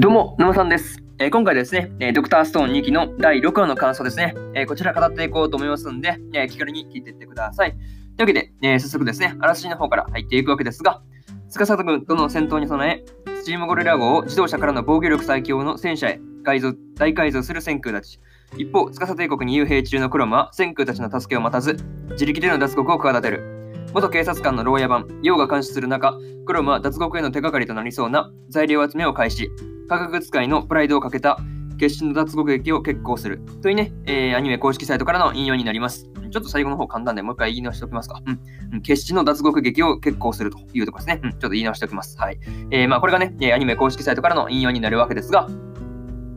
どうも、沼さんです。えー、今回ですね、えー、ドクターストーン2期の第6話の感想ですね、えー、こちら語っていこうと思いますんで、え気軽に聞いていってください。というわけで、え早速ですね、あらすじの方から入っていくわけですが、司軍との戦闘に備え、スチームゴリラ号を自動車からの防御力最強の戦車へ改造大改造する戦空たち。一方、司帝国に幽閉中のクロムは戦空たちの助けを待たず、自力での脱獄を企てる。元警察官の牢屋版、ヨウが監視する中、クロムは脱獄への手がかりとなりそうな材料集めを開始。科学使いのプライドをかけた決死の脱獄劇を決行するというね、えー、アニメ公式サイトからの引用になります。ちょっと最後の方簡単でもう一回言い直しておきますか。うん。決死の脱獄劇を決行するというところですね。うん。ちょっと言い直しておきます。はい。えー、まあこれがね、アニメ公式サイトからの引用になるわけですが、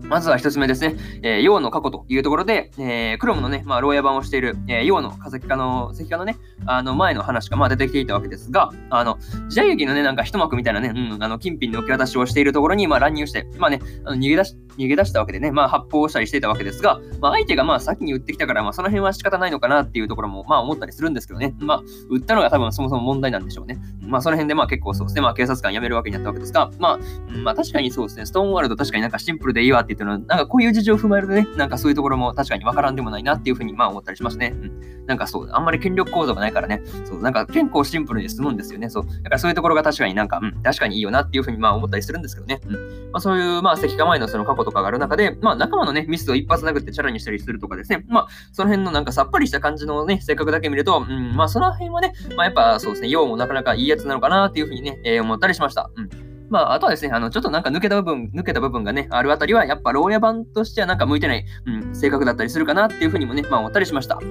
まずは一つ目ですね、えー、陽の過去というところで、えー、クロムのね、まあ、牢屋版をしている、えー、陽の化石化の、石化のね、あの前の話がまあ出てきていたわけですが、あの、時代劇のね、なんか一幕みたいなね、うん、あの、金品の受け渡しをしているところに、まあ、乱入して、まあね、あの逃げ出し、逃げ出したわけでね、まあ、発砲したりしてたわけですが、まあ、相手がまあ、先に撃ってきたから、まあ、その辺は仕方ないのかなっていうところも、まあ、思ったりするんですけどね、まあ、撃ったのが多分そもそも問題なんでしょうね。まあ、その辺でまあ、結構そうですね、まあ、警察官辞めるわけになったわけですが、まあ、まあ、確かにそうですね、ストーンワールド確かになんかシンプルでいいわって言ってるのは、なんかこういう事情を踏まえるとね、なんかそういうところも確かにわからんでもないなっていうふうにまあ思ったりしますね。うん。なんかそう、あんまり権力構造がないからね、そう、なんか結構シンプルに済むんですよね。そう。だからそういうところが確かになんか、うん、確かにいいよなっていうふうにまあ思ったりするんですけどね。うん。まあそういうまあ石化前のその過去とかがある中で、まあ仲間のね、ミスを一発殴ってチャラにしたりするとかですね、まあその辺のなんかさっぱりした感じのね、性格だけ見ると、うん、まあその辺はね、まあやっぱそうですね、用もなかなかいいやつなのかなっていうふうにね、えー、思ったりしました。うん。まあ、あとはですね、あの、ちょっとなんか抜けた部分、抜けた部分がね、あるあたりは、やっぱ牢屋版としてはなんか向いてない、うん、性格だったりするかなっていうふうにもね、まあ思ったりしました。はい。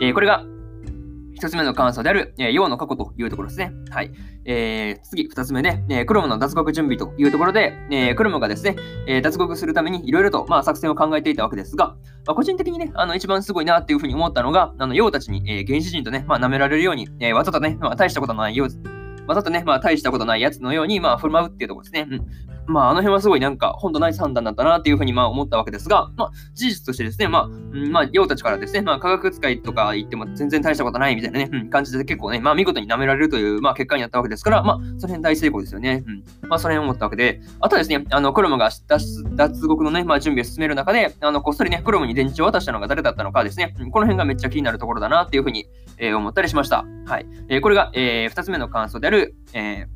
えー、これが、一つ目の感想である、えー、陽の過去というところですね。はい。えー、次、二つ目で、えー、クロムの脱獄準備というところで、えー、クロムがですね、えー、脱獄するためにいろいろと、まあ、作戦を考えていたわけですが、まあ、個人的にね、あの、一番すごいなっていうふうに思ったのが、あの、陽たちに、えー、原始人とね、まあ、舐められるように、えー、わざとね、まあ、大したことのない陽まあ、だとね、まあ、大したことないやつのように、まあ、振る舞うっていうところですね。うん。まあ、あの辺はすごいなんか、本当ナイス判断だったなっていうふうにまあ思ったわけですが、まあ、事実としてですね、まあ、うん、まあ、用たちからですね、まあ、科学使いとか言っても全然大したことないみたいなね、うん、感じで結構ね、まあ、見事に舐められるという、まあ、結果になったわけですから、まあ、その辺大成功ですよね。うん。まあ、その辺思ったわけで、あとはですね、あの、クロムが脱獄のね、まあ、準備を進める中で、あの、こっそりね、クロムに電池を渡したのが誰だったのかですね、この辺がめっちゃ気になるところだなっていうふうに、えー、思ったりしました。はい。えー、これが、えー、2つ目の感想である、えー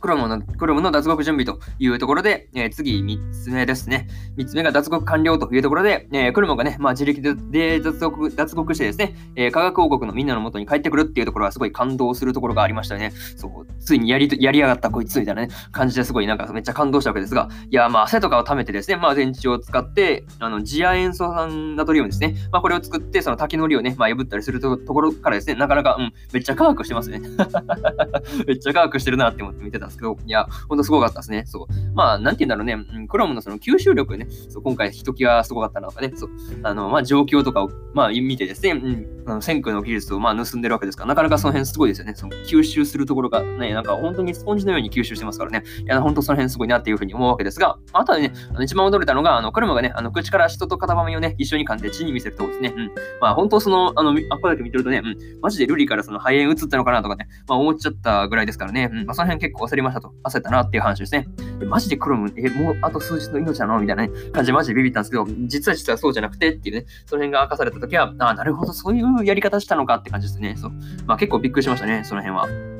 クロムの、クロムの脱獄準備というところで、えー、次3つ目ですね。3つ目が脱獄完了というところで、えー、クロムがね、まあ、自力で脱獄脱獄してですね、えー、科学王国のみんなの元に帰ってくるっていうところはすごい感動するところがありましたよね。そう、ついにやり、やりやがったこいつみたいなね、感じですごいなんかめっちゃ感動したわけですが、いや、まあ、汗とかを溜めてですね、まあ、電池を使って、あの、ジア塩素酸ナトリウムですね。まあ、これを作って、その滝のりをね、まあ、破ったりするところからですね、なかなか、うん、めっちゃ科学してますね。めっちゃ科学してるなって思って見てたんですけど、いや、ほんとすごかったですね。そう。まあ、なんて言うんだろうね、クロムのその吸収力ね、そう今回ひときわすごかったのかね、そう。あの、まあ、状況とかを、まあ、見てですね、うん、あの線空の技術を、まあ、盗んでるわけですから、なかなかその辺すごいですよね。その吸収するところがね、なんか本当にスポンジのように吸収してますからね。いや、本当その辺すごいなっていうふうに思うわけですが、あとはね、あの一番驚いたのが、あの、クロムがね、あの、口から人と片ばみをね、一緒に噛んで血に見せるところですね。うん。まあ、本当その、あの、アップだけ見てるとね、うん、マジでルリからその肺炎移ったのかなとかね、まあ、思っちゃったぐらいですからね、うん、まあ、その辺結構焦りましたと、焦ったなっていう話ですね。マジでクロム、え、もうあと数日の命なの？みたいな、ね、感じでマジでビビったんですけど、実は実はそうじゃなくてっていうね、その辺が明かされた時は、ああ、なるほど、そういうやり方したのかって感じですね。そう。まあ結構びっくりしましたね、その辺は。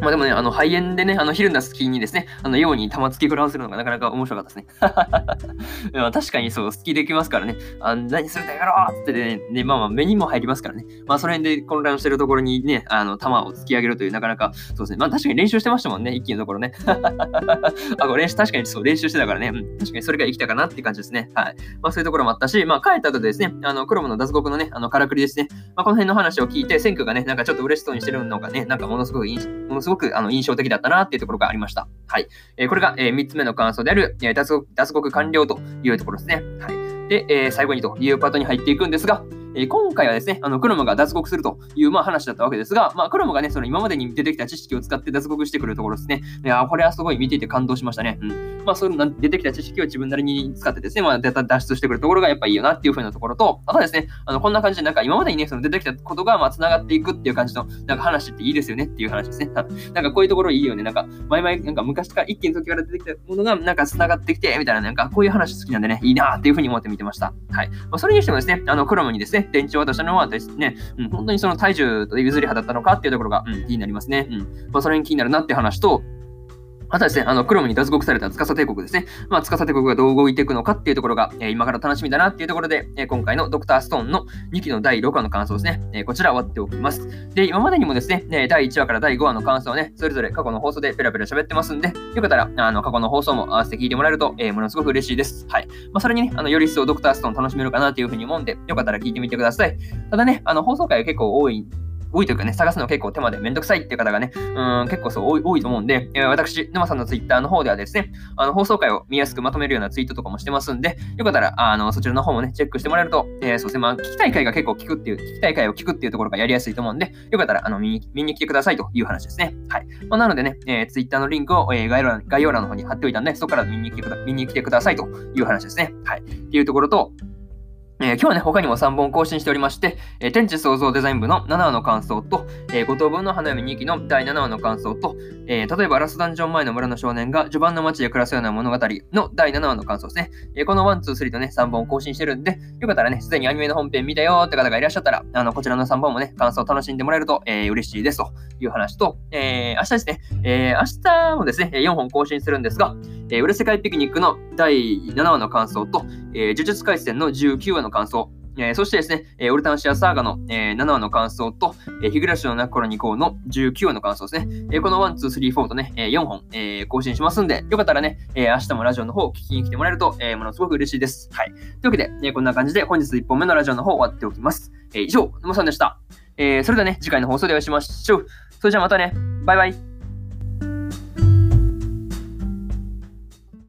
まあでもね、あの、肺炎でね、あの、昼の隙にですね、あの、ように玉突き食らわせるのがなかなか面白かったですね。まあ、確かにそう、好きできますからね、あ何するんだやろうってね、ね、まあまあ、目にも入りますからね。まあ、その辺で混乱してるところにね、あの、玉を突き上げるという、なかなか、そうですね。まあ、確かに練習してましたもんね、一気のところね。あ、これ練習、確かにそう、練習してたからね、うん、確かにそれが生きたかなって感じですね。はい。まあ、そういうところもあったし、まあ、帰った後でですね、あの、クロムの脱獄のね、あの、からくりですね、まあ、この辺の話を聞いて、選挙がね、なんかちょっと嬉しそうにしてるのがね、なんかものすごく、ものすごくごくあの印象的だったなっていうところがありました。はい。えー、これが、えー、3つ目の感想である、えー、脱獄脱獄完了というところですね。はい。で、えー、最後にというパートに入っていくんですが、えー、今回はですね、あの、クロムが脱獄するという、まあ、話だったわけですが、まあ、クロムがね、その今までに出てきた知識を使って脱獄してくるところですね。いや、これはすごい見ていて感動しましたね。うん。まあ、そういう出てきた知識を自分なりに使ってですね、まあ、脱出してくるところがやっぱいいよなっていう風なところと、あとはですね、あの、こんな感じで、なんか今までにね、その出てきたことが、まあ、繋がっていくっていう感じの、なんか話っていいですよねっていう話ですね。なんかこういうところいいよね。なんか、前々、なんか昔から一気に時から出てきたものが、なんか繋がってきて、みたいな、なんかこういう話好きなんでね、いいなっていう風に思って見てました。はい。まあ、それにしてもですね、あの、クロムにですね、電池を渡したのはですね、うん、本当にその体重と譲り派だったのかっていうところが、うん、気になりますね。うん。まあ、それに気になるなって話と、あとはですね、あの、クロムに脱獄された司帝国ですね。まあ、司帝国がどう動いていくのかっていうところが、えー、今から楽しみだなっていうところで、えー、今回のドクターストーンの2期の第6話の感想ですね。えー、こちら終わっておきます。で、今までにもですね、第1話から第5話の感想をね、それぞれ過去の放送でペラペラ喋ってますんで、よかったら、あの、過去の放送も合わせて聞いてもらえると、え、ものすごく嬉しいです。はい。まあ、それにね、あの、より一層ドクターストーン楽しめるかなというふうに思うんで、よかったら聞いてみてください。ただね、あの、放送回は結構多い多いというかね、探すの結構手間でめんどくさいっていう方がね、うん、結構そう多いと思うんで、えー、私、沼さんのツイッターの方ではですね、あの放送回を見やすくまとめるようなツイートとかもしてますんで、よかったら、あの、そちらの方もね、チェックしてもらえると、えー、そうですね、まあ、聞きたい回が結構聞くっていう、聞きたい回を聞くっていうところがやりやすいと思うんで、よかったら、あの、見に見に来てくださいという話ですね。はい。まあ、なのでね、えー、ツイッターのリンクを、えー、概要欄概要欄の方に貼っておいたんで、そこから見に来てくだ見に来てくださいという話ですね。はい。っていうところと、えー、今日はね、他にも3本更新しておりまして、えー、天地創造デザイン部の7話の感想と、えー、五等分の花嫁2期の第7話の感想と、えー、例えばラスダンジョン前の村の少年が序盤の街で暮らすような物語の第7話の感想ですね。えー、この1、2、3とね、3本更新してるんで、よかったらね、すでにアニメの本編見たよって方がいらっしゃったら、あの、こちらの3本もね、感想を楽しんでもらえると、えー、嬉しいですという話と、えー、明日ですね、えー、明日もですね、4本更新するんですが、えー、裏世界ピクニックの第7話の感想と、えー、呪術廻戦の19話の感想、えー、そしてですね、えー、オルタンシアサーガの、えー、7話の感想と、えー、日暮らしの中頃に行こうの19話の感想ですね。えー、この1、2、3、4とね、えー、4本、えー、更新しますんで、よかったらね、えー、明日もラジオの方を聞きに来てもらえると、えー、ものすごく嬉しいです。はい。というわけで、えー、こんな感じで本日1本目のラジオの方終わっておきます。えー、以上、沼さんでした。えー、それではね、次回の放送でお会いしましょう。それじゃあまたね。バイバイ。